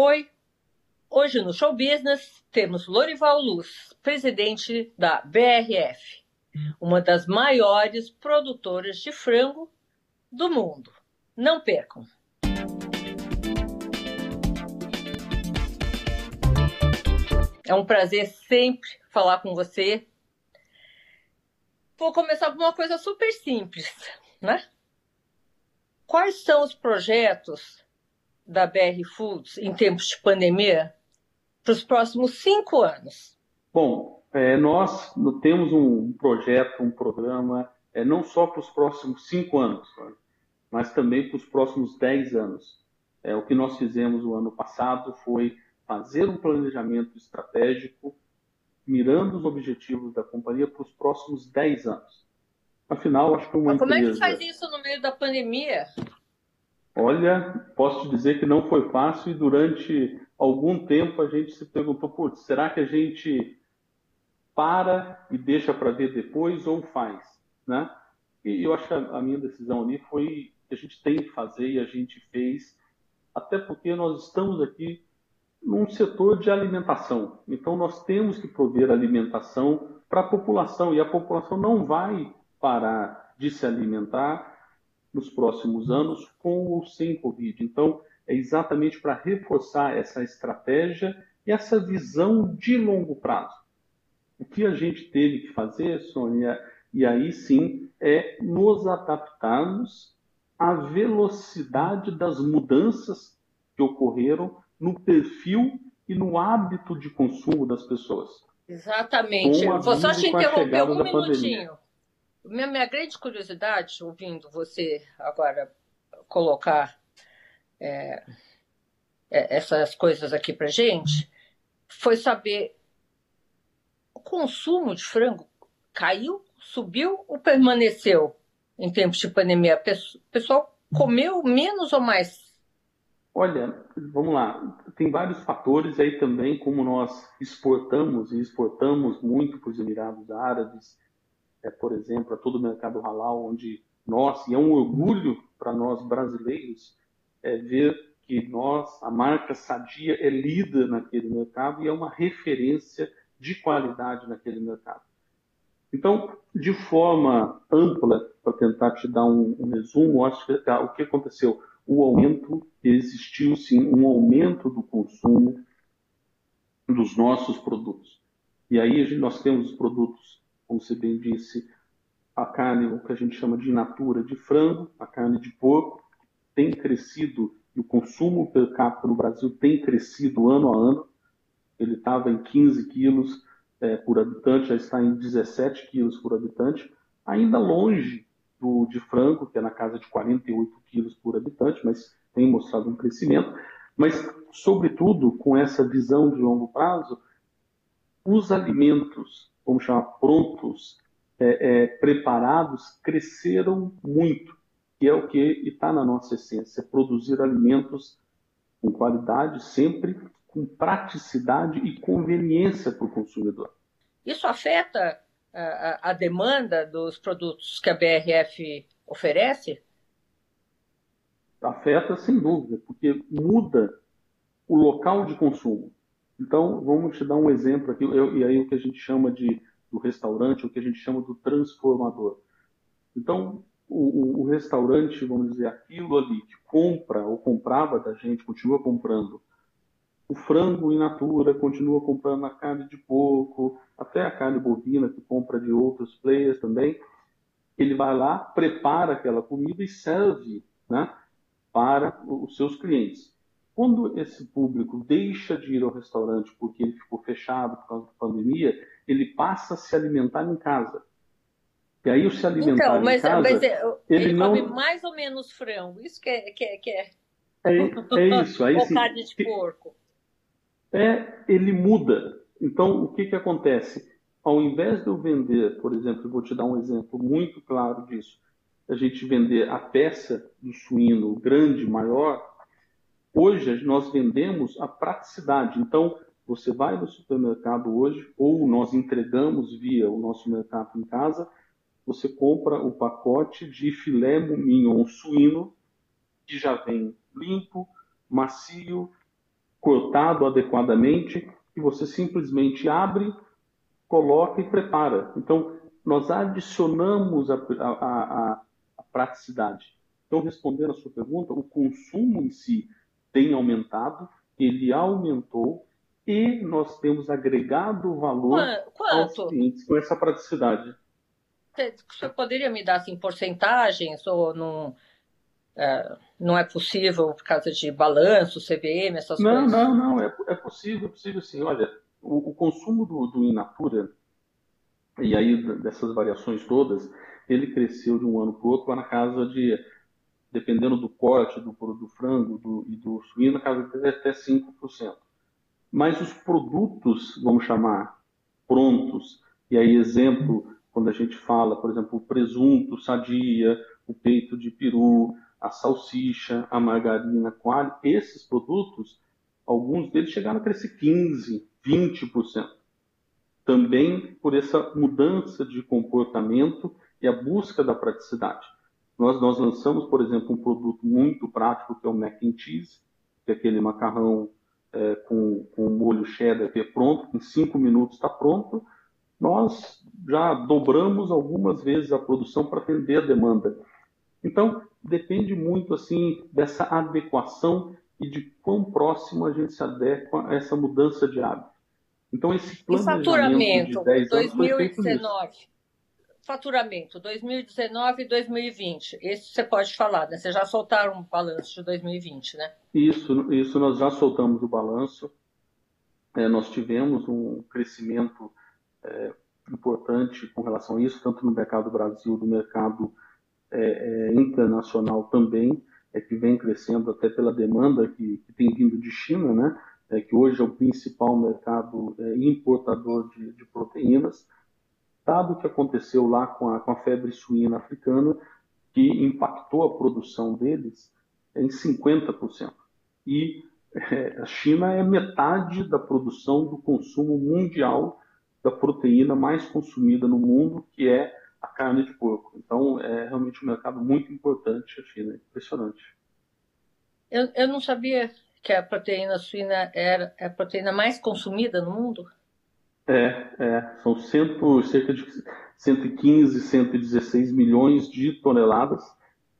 Oi, hoje no Show Business temos Lorival Luz, presidente da BRF, uma das maiores produtoras de frango do mundo. Não percam! É um prazer sempre falar com você. Vou começar com uma coisa super simples, né? Quais são os projetos da BR Foods em tempos de pandemia para os próximos cinco anos? Bom, é, nós temos um projeto, um programa, é, não só para os próximos cinco anos, mas também para os próximos dez anos. É, o que nós fizemos o ano passado foi fazer um planejamento estratégico mirando os objetivos da companhia para os próximos dez anos. Afinal, acho que uma Mas como empresa... é que faz isso no meio da pandemia? Olha, posso te dizer que não foi fácil e durante algum tempo a gente se perguntou, putz, será que a gente para e deixa para ver depois ou faz, né? E eu acho que a minha decisão ali foi que a gente tem que fazer e a gente fez, até porque nós estamos aqui num setor de alimentação. Então nós temos que prover alimentação para a população e a população não vai parar de se alimentar nos próximos anos com ou sem Covid. Então, é exatamente para reforçar essa estratégia e essa visão de longo prazo. O que a gente teve que fazer, Sônia, e aí sim, é nos adaptarmos à velocidade das mudanças que ocorreram no perfil e no hábito de consumo das pessoas. Exatamente. Vou só te interromper um minutinho. Minha, minha grande curiosidade, ouvindo você agora colocar é, essas coisas aqui para gente, foi saber o consumo de frango caiu, subiu ou permaneceu em tempos de pandemia? O pessoal comeu menos ou mais? Olha, vamos lá, tem vários fatores aí também, como nós exportamos e exportamos muito para os Emirados Árabes, é, por exemplo, a todo o mercado halal, onde nós, e é um orgulho para nós brasileiros, é ver que nós, a marca Sadia, é líder naquele mercado e é uma referência de qualidade naquele mercado. Então, de forma ampla, para tentar te dar um, um resumo, acho que tá, o que aconteceu? O aumento, existiu sim um aumento do consumo dos nossos produtos. E aí nós temos os produtos como você bem disse, a carne, o que a gente chama de natura de frango, a carne de porco, tem crescido, e o consumo per capita no Brasil tem crescido ano a ano. Ele estava em 15 quilos é, por habitante, já está em 17 quilos por habitante, ainda longe do de frango, que é na casa de 48 quilos por habitante, mas tem mostrado um crescimento. Mas, sobretudo, com essa visão de longo prazo, os alimentos vamos chamar, prontos, é, é, preparados, cresceram muito, que é o que está na nossa essência, produzir alimentos com qualidade, sempre com praticidade e conveniência para o consumidor. Isso afeta a, a demanda dos produtos que a BRF oferece? Afeta, sem dúvida, porque muda o local de consumo. Então, vamos te dar um exemplo aqui, eu, e aí o que a gente chama de do restaurante, o que a gente chama do transformador. Então, o, o, o, restaurante, vamos dizer, aquilo ali que compra ou comprava da gente, continua comprando o frango in natura, continua comprando a carne de porco, até a carne bovina que compra de outros players também. Ele vai lá, prepara aquela comida e serve né, para os seus clientes. Quando esse público deixa de ir ao restaurante porque ele ficou fechado por causa da pandemia, ele passa a se alimentar em casa. E aí o se alimentar então, mas, em casa, mas é, ele, ele não... come mais ou menos frango. Isso que é que é, que é... é, é isso. Aí, ou carne de porco. É, ele muda. Então o que que acontece? Ao invés de eu vender, por exemplo, eu vou te dar um exemplo muito claro disso, a gente vender a peça do suíno grande, maior, Hoje nós vendemos a praticidade. Então, você vai no supermercado hoje, ou nós entregamos via o nosso mercado em casa, você compra o pacote de filé mignon suíno, que já vem limpo, macio, cortado adequadamente e você simplesmente abre, coloca e prepara. Então, nós adicionamos a, a, a, a praticidade. Então, respondendo a sua pergunta, o consumo em si tem aumentado, ele aumentou e nós temos agregado valor Quanto? aos clientes com essa praticidade. Você poderia me dar assim, porcentagens ou não, é, não é possível por causa de balanço, CVM, essas não, coisas? Não, não, é, é possível, é possível sim. Olha, o, o consumo do, do Inatura, e aí dessas variações todas, ele cresceu de um ano para o outro na casa de, dependendo do corte do, do frango do, e do suíno, na casa até 5%. Mas os produtos, vamos chamar, prontos, e aí exemplo, quando a gente fala, por exemplo, o presunto, sadia, o peito de peru, a salsicha, a margarina, coalho, esses produtos, alguns deles chegaram a crescer 15%, 20%. Também por essa mudança de comportamento e a busca da praticidade. Nós, nós lançamos, por exemplo, um produto muito prático que é o mac and cheese, que é aquele macarrão é, com, com molho cheddar que é pronto, em cinco minutos está pronto. Nós já dobramos algumas vezes a produção para atender a demanda. Então, depende muito assim dessa adequação e de quão próximo a gente se adequa a essa mudança de hábito. Então, esse planejamento de 10 anos 2019. Faturamento 2019 e 2020. Esse você pode falar, né? Vocês já soltaram um balanço de 2020, né? Isso, isso nós já soltamos o balanço. É, nós tivemos um crescimento é, importante com relação a isso, tanto no mercado Brasil, no mercado é, é, internacional também, é que vem crescendo até pela demanda que, que tem vindo de China, né? É, que hoje é o principal mercado é, importador de, de, proteínas. Dado o que aconteceu lá com a, com a febre suína africana, que impactou a produção deles em 50%. E é, a China é metade da produção do consumo mundial da proteína mais consumida no mundo, que é a carne de porco. Então, é realmente um mercado muito importante a China, impressionante. Eu, eu não sabia que a proteína suína era a proteína mais consumida no mundo. É, é são cento, cerca de 115, 116 milhões de toneladas.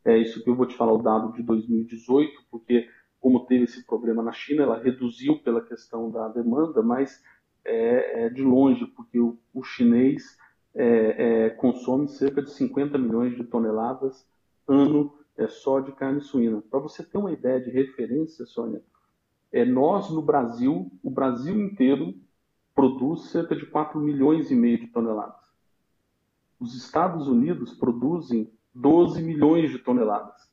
É isso que eu vou te falar o dado de 2018, porque como teve esse problema na China, ela reduziu pela questão da demanda, mas é, é de longe, porque o, o chinês é, é, consome cerca de 50 milhões de toneladas ano é, só de carne suína. Para você ter uma ideia de referência, Sônia, é, nós no Brasil, o Brasil inteiro produz cerca de 4 milhões e meio de toneladas. Os Estados Unidos produzem 12 milhões de toneladas.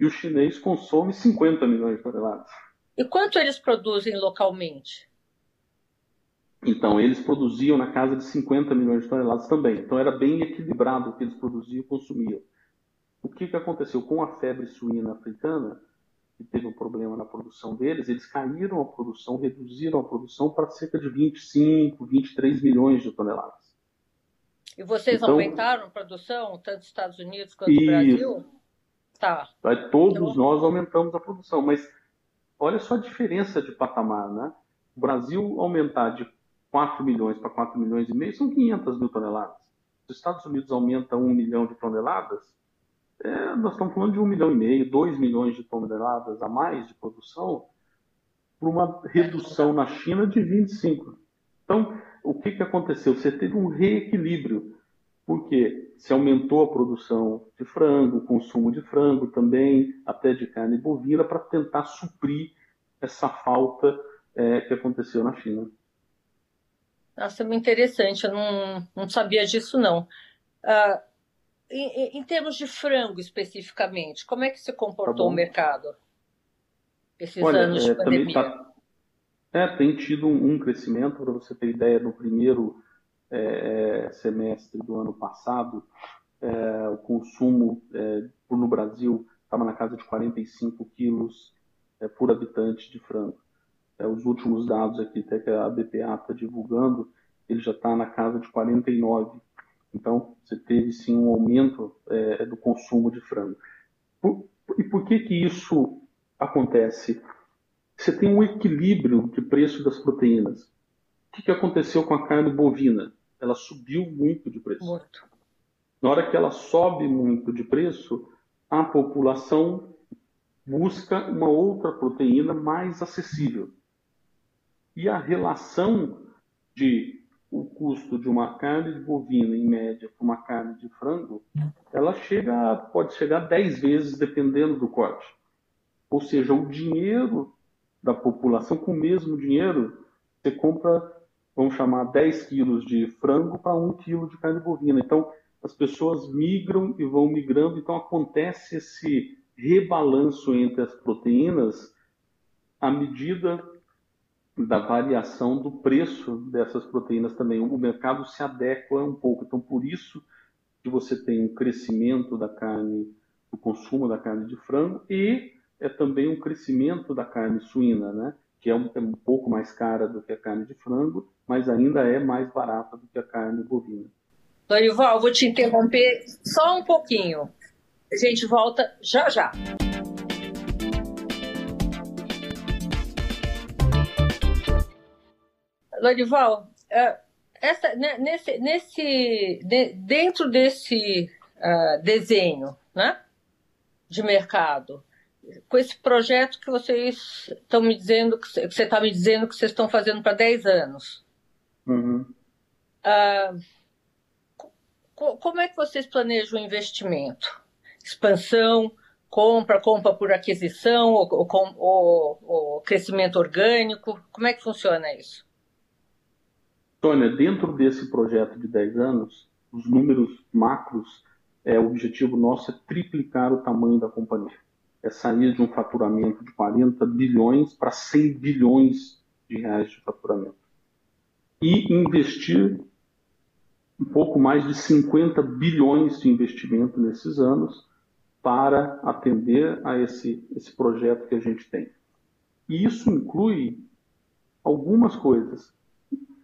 E o chinês consome 50 milhões de toneladas. E quanto eles produzem localmente? Então, eles produziam na casa de 50 milhões de toneladas também. Então, era bem equilibrado o que eles produziam e consumiam. O que, que aconteceu com a febre suína africana, que teve um problema na produção deles, eles caíram a produção, reduziram a produção para cerca de 25, 23 milhões de toneladas. E vocês então, aumentaram a produção, tanto nos Estados Unidos quanto no Brasil? Tá. Todos então... nós aumentamos a produção, mas olha só a diferença de patamar, né? O Brasil aumentar de 4 milhões para 4 milhões e meio, são 500 mil toneladas. Se os Estados Unidos aumenta 1 milhão de toneladas, é, nós estamos falando de 1 milhão e meio, 2 milhões de toneladas a mais de produção, por uma redução na China de 25. Então, o que, que aconteceu? Você teve um reequilíbrio, porque se aumentou a produção de frango, o consumo de frango também, até de carne bovina, para tentar suprir essa falta é, que aconteceu na China. Nossa, muito interessante, eu não, não sabia disso, não. Uh, em, em, termos de frango, especificamente, como é que se comportou tá o mercado esses Olha, anos de é, pandemia? Tá, é, tem tido um, um crescimento, para você ter ideia, no primeiro é, é, semestre do ano passado, é, o consumo é, no Brasil estava na casa de 45 quilos por habitante de frango é, os últimos dados aqui, até que a BPA está divulgando, ele já está na casa de 49. Então, você teve sim um aumento é, do consumo de frango. Por, e por que que isso acontece? você tem um equilíbrio de preço das proteínas. O que, que aconteceu com a carne bovina? Ela subiu muito de preço. Muito. Na hora que ela sobe muito de preço, a população busca uma outra proteína mais acessível. E a relação de o custo de uma carne de bovina, em média, para uma carne de frango, ela chega, pode chegar a 10 vezes, dependendo do corte. Ou seja, o dinheiro da população, com o mesmo dinheiro, você compra, vamos chamar, 10 quilos de frango para 1 quilo de carne bovina. Então, as pessoas migram e vão migrando, então acontece esse rebalanço entre as proteínas à medida da variação do preço dessas proteínas também. O mercado se adequa um pouco. Então, por isso que você tem um crescimento da carne, do consumo da carne de frango e é também um crescimento da carne suína, né? que é um, é um pouco mais cara do que a carne de frango, mas ainda é mais barata do que a carne bovina. Dorival, vou te interromper só um pouquinho. A gente volta já já. Lorival, é, essa, né, nesse, nesse, dentro desse uh, desenho né, de mercado, com esse projeto que vocês estão me dizendo, que você está me dizendo que vocês estão fazendo para 10 anos, uhum. uh, como é que vocês planejam o investimento? Expansão, compra, compra por aquisição, ou, ou, ou, ou crescimento orgânico? Como é que funciona isso? Tônia, dentro desse projeto de 10 anos, os números macros, é, o objetivo nosso é triplicar o tamanho da companhia. É sair de um faturamento de 40 bilhões para 100 bilhões de reais de faturamento. E investir um pouco mais de 50 bilhões de investimento nesses anos para atender a esse, esse projeto que a gente tem. E isso inclui algumas coisas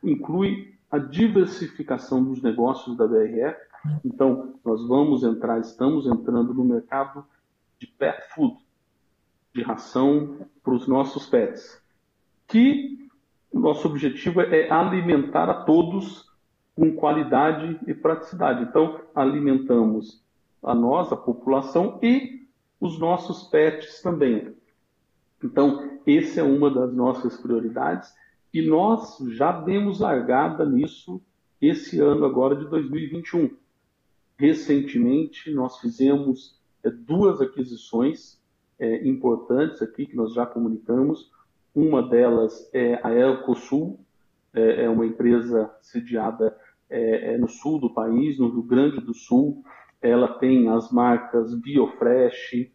inclui a diversificação dos negócios da BRF. Então, nós vamos entrar, estamos entrando no mercado de pet food, de ração para os nossos pets, que o nosso objetivo é alimentar a todos com qualidade e praticidade. Então, alimentamos a nós, a população e os nossos pets também. Então, essa é uma das nossas prioridades e nós já demos largada nisso esse ano agora de 2021. Recentemente, nós fizemos é, duas aquisições é, importantes aqui que nós já comunicamos. Uma delas é a Elcosul, é, é uma empresa sediada no sul do país, no Rio Grande do Sul. Ela tem as marcas Biofresh,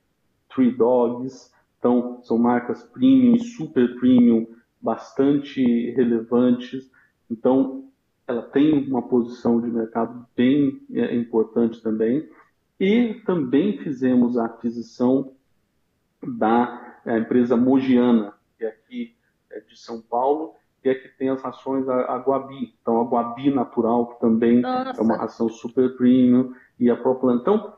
Three Dogs, então são marcas premium e super premium bastante relevantes. Então, ela tem uma posição de mercado bem é, importante também. E também fizemos a aquisição da é, empresa Mogiana, que é aqui é de São Paulo, que é que tem as rações a, a Guabi. Então, a Guabi Natural, que também Nossa. é uma ração super premium, e a Proplan. Então,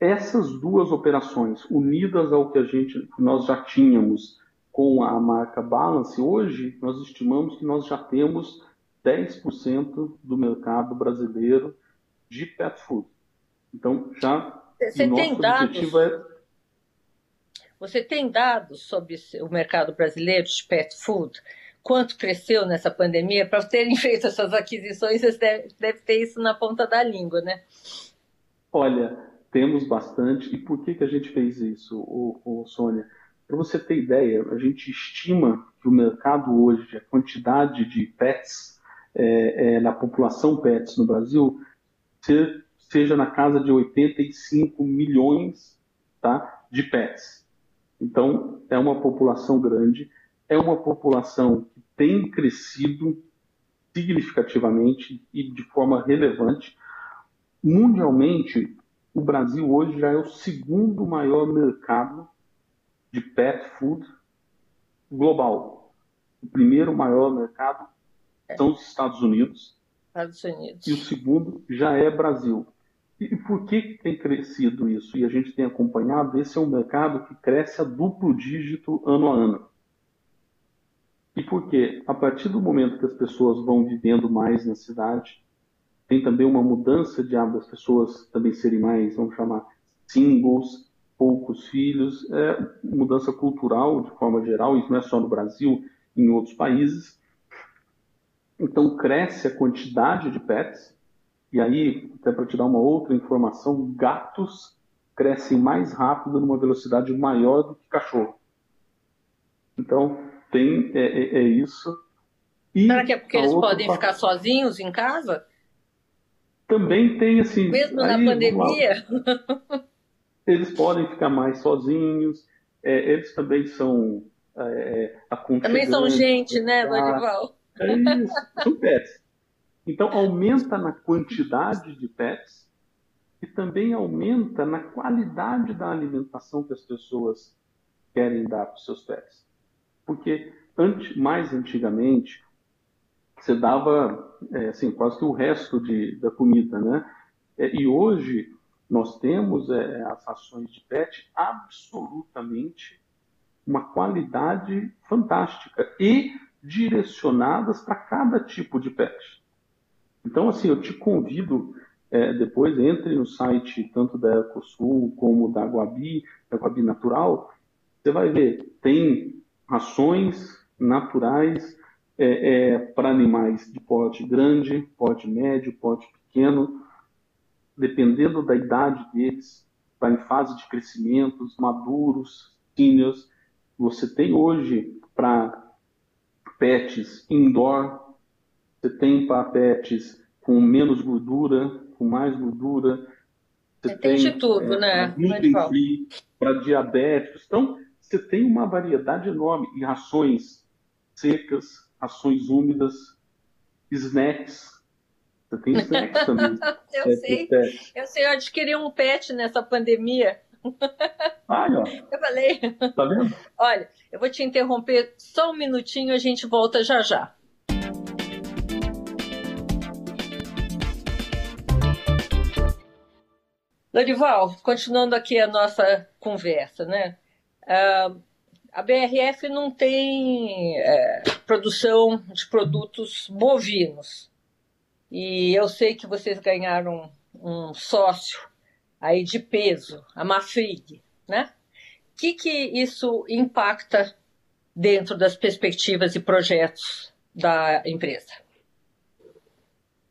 essas duas operações, unidas ao que a gente, nós já tínhamos com a marca Balance, hoje nós estimamos que nós já temos 10% do mercado brasileiro de pet food. Então, já Você o nosso dados, objetivo é... Você tem dados sobre o mercado brasileiro de pet food? Quanto cresceu nessa pandemia? Para terem feito essas aquisições, vocês devem deve ter isso na ponta da língua, né? Olha, temos bastante. E por que, que a gente fez isso, ô, ô Sônia? Para você ter ideia, a gente estima que o mercado hoje, a quantidade de pets é, é, na população pets no Brasil, ser, seja na casa de 85 milhões tá, de pets. Então, é uma população grande, é uma população que tem crescido significativamente e de forma relevante. Mundialmente, o Brasil hoje já é o segundo maior mercado de pet food global. O primeiro maior mercado são os Estados Unidos. Estados Unidos. E o segundo já é Brasil. E por que tem crescido isso? E a gente tem acompanhado, esse é um mercado que cresce a duplo dígito ano a ano. E por quê? A partir do momento que as pessoas vão vivendo mais na cidade, tem também uma mudança de hábito das pessoas também serem mais, vamos chamar, singles, poucos filhos, é mudança cultural de forma geral, isso não é só no Brasil, em outros países. Então cresce a quantidade de pets, e aí, até para te dar uma outra informação, gatos crescem mais rápido numa velocidade maior do que cachorro. Então, tem é, é, é isso. E Será que é porque eles podem parte... ficar sozinhos em casa? Também tem assim. Mesmo aí, na pandemia? Eles podem ficar mais sozinhos. É, eles também são é, Também são gente, né, Dorival? É isso, são pets. Então, aumenta na quantidade de pets e também aumenta na qualidade da alimentação que as pessoas querem dar para os seus pets. Porque mais antigamente, você dava é, assim, quase que o resto de, da comida, né? É, e hoje nós temos é, as rações de PET absolutamente uma qualidade fantástica e direcionadas para cada tipo de PET. Então, assim, eu te convido, é, depois entre no site tanto da Ecosul como da Guabi, da Guabi Natural, você vai ver, tem rações naturais é, é, para animais de porte grande, porte médio, porte pequeno, dependendo da idade deles, está em fase de crescimento, maduros, seniors. Você tem hoje para pets indoor, você tem para pets com menos gordura, com mais gordura. Você tem, tem de tudo, é, né? Para diabéticos. Então, você tem uma variedade enorme em rações secas, rações úmidas, snacks. Você tem snacks também. eu é, sei. Eu sei, eu adquiri um pet nessa pandemia. Ai, ó. Eu falei. Tá vendo? Olha, eu vou te interromper só um minutinho, a gente volta já já. Dorival, continuando aqui a nossa conversa, né? Uh, a BRF não tem é, produção de produtos bovinos. E eu sei que vocês ganharam um sócio aí de peso, a Mafrig, né? O que, que isso impacta dentro das perspectivas e projetos da empresa?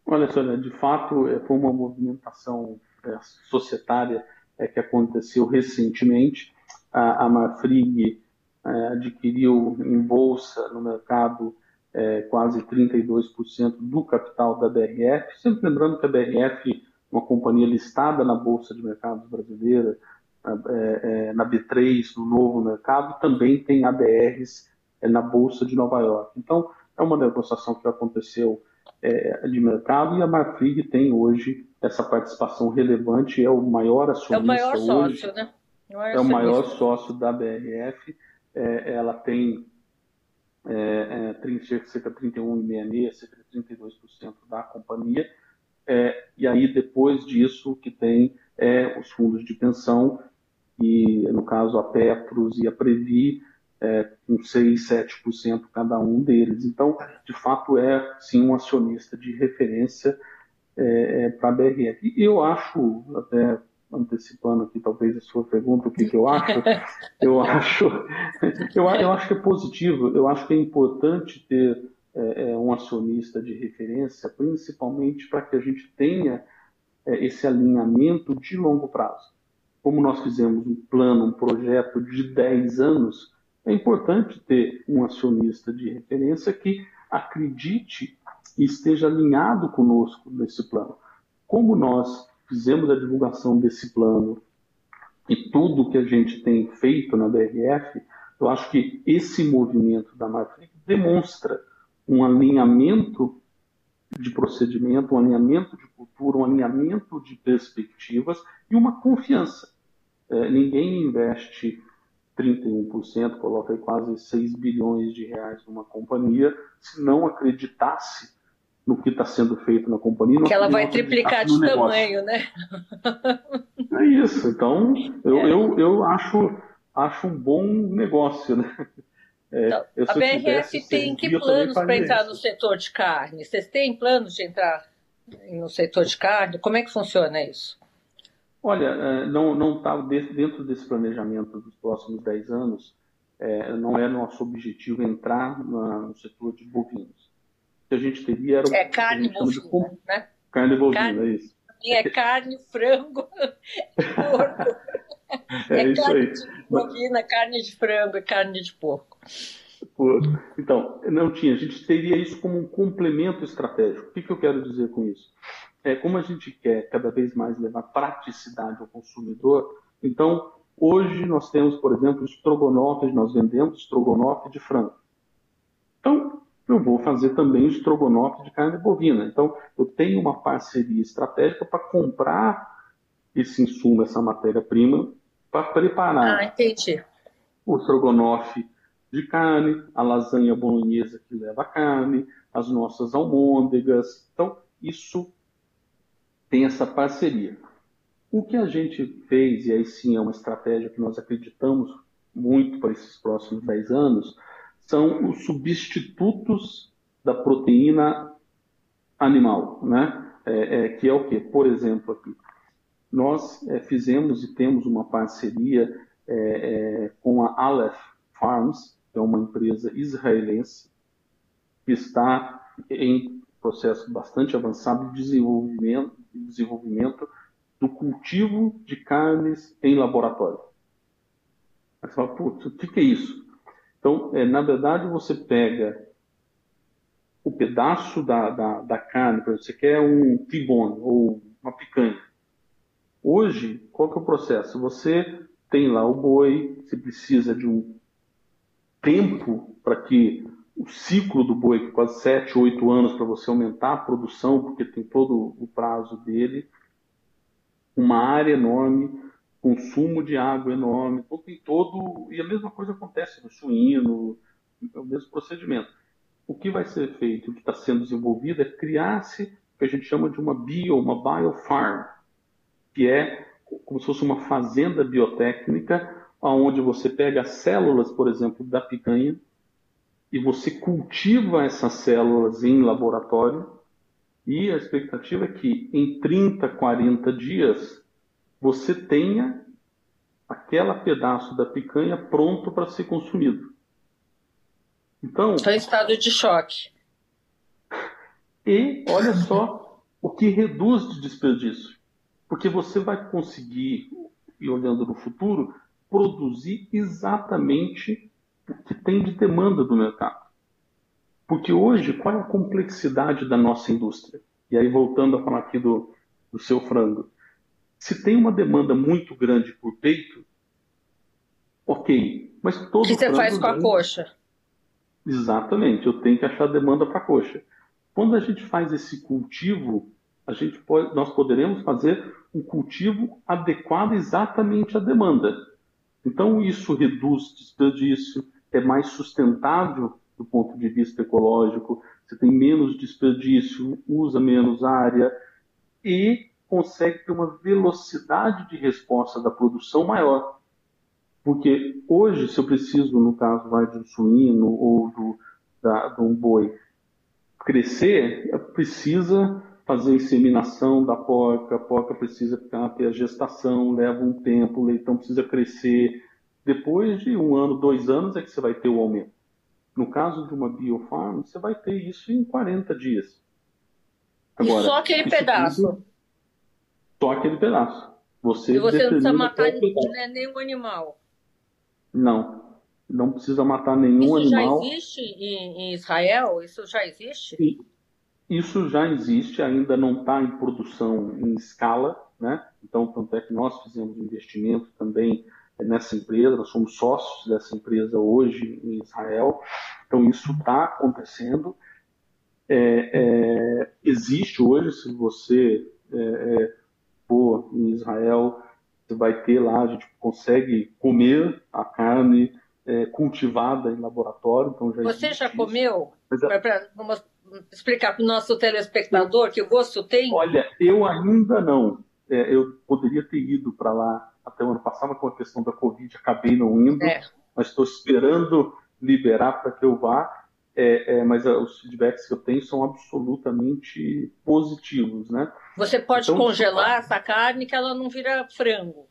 Olha, Sônia, de fato, é, foi uma movimentação é, societária é, que aconteceu recentemente a, a Marfrig é, adquiriu em bolsa no mercado é, quase 32% do capital da BRF, sempre lembrando que a BRF é uma companhia listada na Bolsa de Mercados Brasileira, é, é, na B3, no novo mercado, também tem ADRs é, na Bolsa de Nova York. Então, é uma negociação que aconteceu é, de mercado e a Marfrig tem hoje essa participação relevante, é o maior acionista É o maior sócio, né? é o maior sócio da BRF. É, ela tem é, é, cerca de 31,66, cerca de 32% da companhia. É, e aí, depois disso, que tem é, os fundos de pensão, e no caso a Petros e a Previ, é, com 6, 7% cada um deles. Então, de fato, é sim um acionista de referência é, é para a BRF. E eu acho, até antecipando aqui talvez a sua pergunta, o que, que eu acho, eu acho, eu, eu, acho que é positivo, eu acho que é importante ter é, é um acionista de referência, principalmente para que a gente tenha é, esse alinhamento de longo prazo. Como nós fizemos um plano, um projeto de 10 anos, é importante ter um acionista de referência que acredite e esteja alinhado conosco nesse plano. Como nós fizemos a divulgação desse plano e tudo que a gente tem feito na BRF, eu acho que esse movimento da Marfrig demonstra um alinhamento de procedimento, um alinhamento de cultura, um alinhamento de perspectivas e uma confiança. É, ninguém investe 31%, coloca aí quase 6 bilhões de reais numa companhia, se não acreditasse no que está sendo feito na companhia. Que ela vai triplicar de tamanho, né? É isso. Então, eu, é. eu, eu acho, acho um bom negócio, né? É, então, a BRF tem que planos para entrar no setor de carne? Vocês têm planos de entrar no setor de carne? Como é que funciona isso? Olha, é, não está dentro desse planejamento dos próximos 10 anos, é, não é nosso objetivo entrar no setor de bovinos. A gente teria era... É carne bovina, de... né? Carne bovina, carne, é isso. É carne, frango, porco. É, é isso carne aí. de bovina, carne de frango e carne de porco. Então, não tinha. A gente teria isso como um complemento estratégico. O que, que eu quero dizer com isso? É, como a gente quer cada vez mais levar praticidade ao consumidor, então hoje nós temos, por exemplo, estrogonofe, nós vendemos estrogonofe de frango. Então, eu vou fazer também estrogonofe de carne bovina. Então, eu tenho uma parceria estratégica para comprar esse insumo, essa matéria-prima, para preparar ah, o estrogonofe de carne, a lasanha bolonhesa que leva carne, as nossas almôndegas. Então, isso tem essa parceria. O que a gente fez, e aí sim é uma estratégia que nós acreditamos muito para esses próximos 10 anos, são os substitutos da proteína animal, né? É, é, que é o que? Por exemplo, aqui, nós é, fizemos e temos uma parceria é, é, com a Aleph Farms, que é uma empresa israelense, que está em processo bastante avançado de desenvolvimento, desenvolvimento do cultivo de carnes em laboratório. Aí você fala, putz, o que, que é isso? Então, é, na verdade, você pega o pedaço da, da, da carne, por exemplo, você quer um tibone ou uma picanha. Hoje, qual que é o processo? Você tem lá o boi, você precisa de um tempo para que o ciclo do boi, que é quase 7, 8 anos para você aumentar a produção, porque tem todo o prazo dele, uma área enorme, consumo de água enorme, então tem todo. E a mesma coisa acontece no suíno, é o mesmo procedimento. O que vai ser feito, o que está sendo desenvolvido é criar-se o que a gente chama de uma bio, uma biofarm, que é como se fosse uma fazenda biotécnica, onde você pega as células, por exemplo, da picanha, e você cultiva essas células em laboratório, e a expectativa é que em 30, 40 dias você tenha aquele pedaço da picanha pronto para ser consumido. Então, está em estado de choque. E olha só o que reduz de desperdício. Porque você vai conseguir, e olhando no futuro, produzir exatamente o que tem de demanda do mercado. Porque hoje, qual é a complexidade da nossa indústria? E aí, voltando a falar aqui do, do seu frango. Se tem uma demanda muito grande por peito, ok. Mas todo O que você faz com a coxa? Exatamente, eu tenho que achar demanda para a coxa. Quando a gente faz esse cultivo, a gente pode, nós poderemos fazer um cultivo adequado exatamente à demanda. Então, isso reduz desperdício, é mais sustentável do ponto de vista ecológico, você tem menos desperdício, usa menos área e consegue ter uma velocidade de resposta da produção maior. Porque hoje, se eu preciso, no caso vai de um suíno ou do, da, de um boi, crescer, precisa fazer a inseminação da porca, a porca precisa ter a gestação, leva um tempo, o leitão precisa crescer. Depois de um ano, dois anos é que você vai ter o aumento. No caso de uma biofarm, você vai ter isso em 40 dias. Agora, e só aquele pedaço? Tudo, só aquele pedaço. Você e você não precisa matar né, nenhum animal? Não, não precisa matar nenhum isso animal. Isso já existe em, Israel? Isso já existe? E, isso já existe, ainda não está em produção em escala, né? Então, tanto é que nós fizemos investimento também nessa empresa, nós somos sócios dessa empresa hoje em Israel, então isso está acontecendo. É, é, existe hoje, se você é, é, for em Israel, você vai ter lá, a gente consegue comer a carne é, cultivada em laboratório. Então já você já comeu? Mas, explicar para o nosso telespectador que gosto tem? Olha, eu ainda não. É, eu poderia ter ido para lá até o ano passado, com a questão da Covid, acabei não indo, é. mas estou esperando liberar para que eu vá. É, é, mas é, os feedbacks que eu tenho são absolutamente positivos, né? Você pode então, congelar essa carne que ela não vira frango.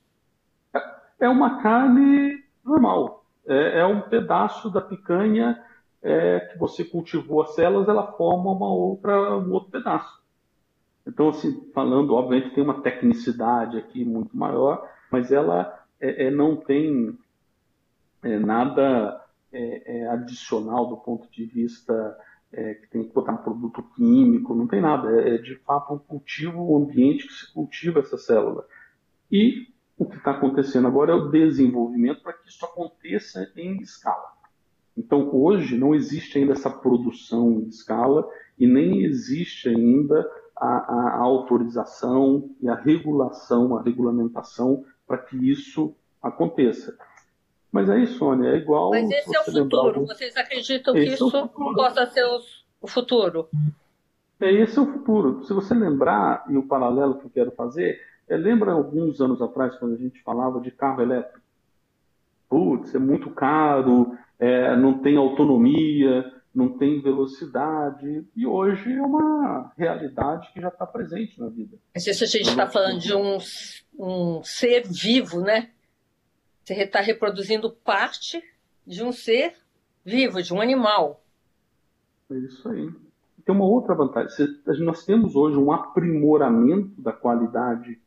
É, é uma carne normal. É, é um pedaço da picanha é, que você cultivou as células, ela forma uma outra, um outro pedaço. Então, assim, falando, obviamente tem uma tecnicidade aqui muito maior, mas ela é, não tem nada é, adicional do ponto de vista que tem que botar um produto químico, não tem nada. É, de fato um cultivo, um ambiente que se cultiva essa célula. E o que está acontecendo agora é o desenvolvimento para que isso aconteça em escala. Então, hoje não existe ainda essa produção em escala e nem existe ainda a, a autorização e a regulação, a regulamentação para que isso aconteça. Mas aí, Sônia, é igual. Mas esse é o futuro. Vocês acreditam que isso é possa ser o futuro? É, esse é o futuro. Se você lembrar, e o paralelo que eu quero fazer, é, lembra alguns anos atrás, quando a gente falava de carro elétrico? Putz, é muito caro, é, não tem autonomia, não tem velocidade, e hoje é uma realidade que já está presente na vida. Mas isso a gente está falando de um, um ser vivo, né? Você está reproduzindo parte de um ser vivo, de um animal. É isso aí. Tem uma outra vantagem. Nós temos hoje um aprimoramento da qualidade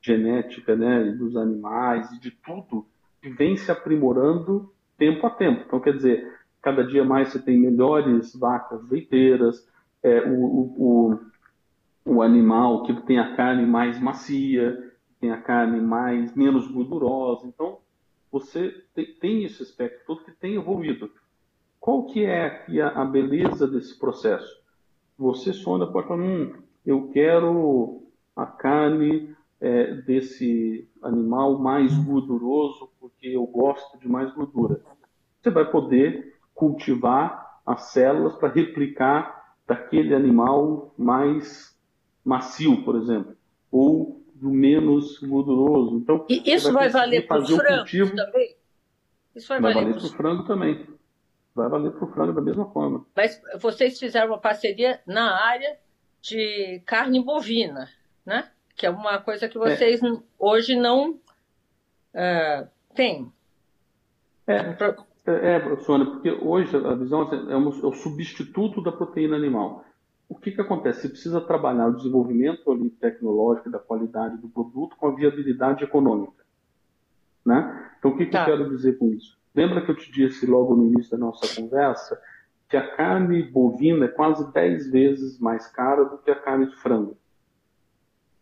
genética né, dos animais e de tudo que vem se aprimorando tempo a tempo. Então, quer dizer, cada dia mais você tem melhores vacas leiteiras, é, o, o, o, animal que tem a carne mais macia, tem a carne mais menos gordurosa. Então, você tem, esse aspecto todo que tem evoluído. Qual que é a, beleza desse processo? Você sonda pode falar, hum, eu quero a carne é, desse animal mais gorduroso, porque eu gosto de mais gordura. Você vai poder cultivar as células para replicar daquele animal mais macio, por exemplo, ou do menos gorduroso. Então, e isso vai, vai valer para o frango cultivo, também? Isso vai, vai valer, valer para o frango também. Vai valer para o frango da mesma forma. Mas vocês fizeram uma parceria na área de carne bovina, né? que é uma coisa que vocês é. hoje não uh, têm. É, é, é, Sônia, porque hoje a visão é, um, é o substituto da proteína animal. O que, que acontece? Você precisa trabalhar o desenvolvimento ali, tecnológico da qualidade do produto com a viabilidade econômica. Né? Então, o que, que tá. eu quero dizer com isso? Lembra que eu te disse logo no início da nossa conversa que a carne bovina é quase 10 vezes mais cara do que a carne de frango.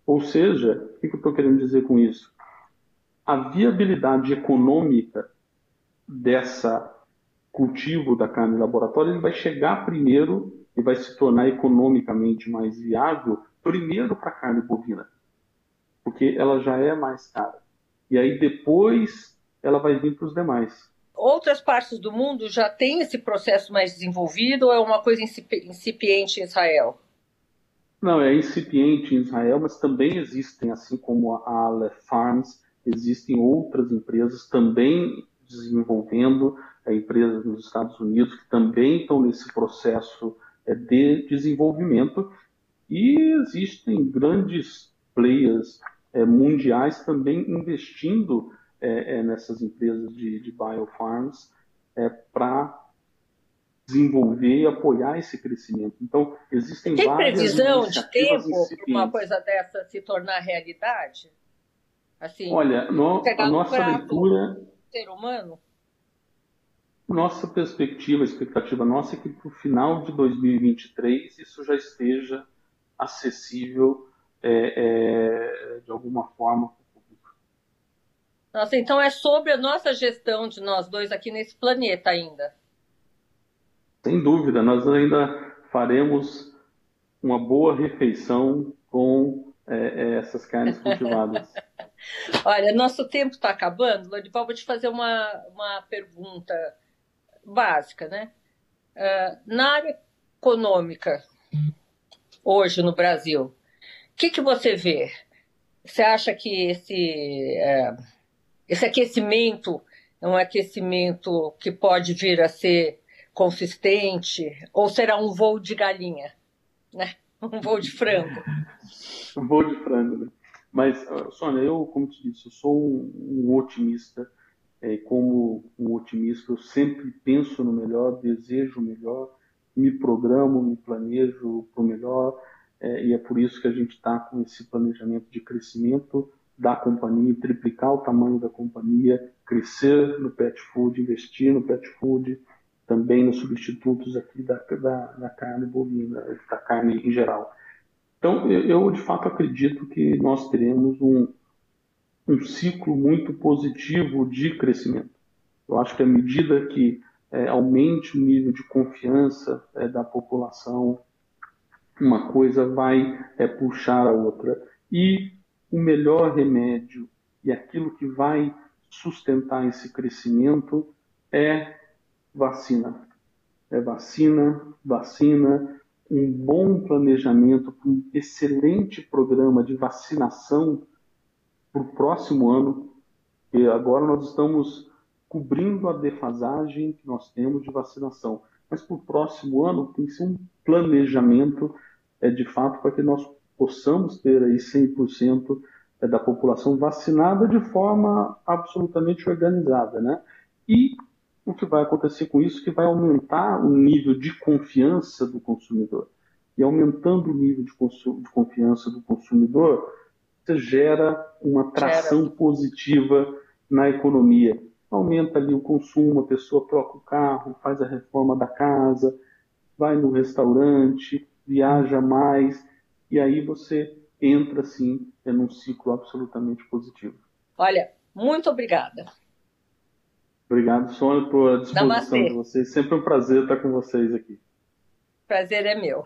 Ou seja, o que eu estou querendo dizer com isso? A viabilidade econômica dessa cultivo da carne em laboratório ele vai chegar primeiro e vai se tornar economicamente mais viável primeiro para a carne bovina, porque ela já é mais cara. E aí depois ela vai vir para os demais. Outras partes do mundo já têm esse processo mais desenvolvido ou é uma coisa incipiente em Israel? Não, é incipiente em Israel, mas também existem, assim como a Aleph Farms, existem outras empresas também desenvolvendo, é, empresas nos Estados Unidos que também estão nesse processo de desenvolvimento e existem grandes players é, mundiais também investindo é, é, nessas empresas de, de biofarms é, para desenvolver e apoiar esse crescimento. Então, existem Tem várias previsão de tempo para uma coisa dessa se tornar realidade? Assim, Olha, no, a nossa leitura... Ser humano? Nossa perspectiva, expectativa nossa é que para o final de 2023 isso já esteja acessível é, é, de alguma forma para o público. Nossa, então é sobre a nossa gestão de nós dois aqui nesse planeta ainda. Sem dúvida, nós ainda faremos uma boa refeição com é, é essas carnes cultivadas. Olha, nosso tempo está acabando. Lorival, vou te fazer uma, uma pergunta básica, né? Uh, na área econômica hoje no Brasil, o que, que você vê? Você acha que esse, é, esse aquecimento é um aquecimento que pode vir a ser consistente ou será um voo de galinha, né? Um voo de frango? um voo de frango, né? Mas, Sônia, eu, como te disse, eu sou um, um otimista. É, como um otimista, eu sempre penso no melhor, desejo o melhor, me programo, me planejo para o melhor, é, e é por isso que a gente está com esse planejamento de crescimento da companhia, triplicar o tamanho da companhia, crescer no pet food, investir no pet food, também nos substitutos aqui da, da, da carne bovina, da carne em geral. Então, eu, eu, de fato acredito que nós teremos um, um ciclo muito positivo de crescimento. Eu acho que à medida que é, aumente o nível de confiança é, da população, uma coisa vai é, puxar a outra. E o melhor remédio e aquilo que vai sustentar esse crescimento é vacina. É vacina, vacina, um bom planejamento, um excelente programa de vacinação para o próximo ano. E agora nós estamos cobrindo a defasagem que nós temos de vacinação. Mas para o próximo ano tem que ser um planejamento é, de fato para que nós possamos ter aí 100% é, da população vacinada de forma absolutamente organizada, né? E o que vai acontecer com isso é que vai aumentar o nível de confiança do consumidor. E aumentando o nível de, de confiança do consumidor, gera uma tração gera. positiva na economia. Aumenta ali o consumo, a pessoa troca o carro, faz a reforma da casa, vai no restaurante, viaja mais, e aí você entra, assim, em um ciclo absolutamente positivo. Olha, muito obrigada. Obrigado, Sônia, por a disposição Namastê. de vocês. Sempre um prazer estar com vocês aqui. Prazer é meu.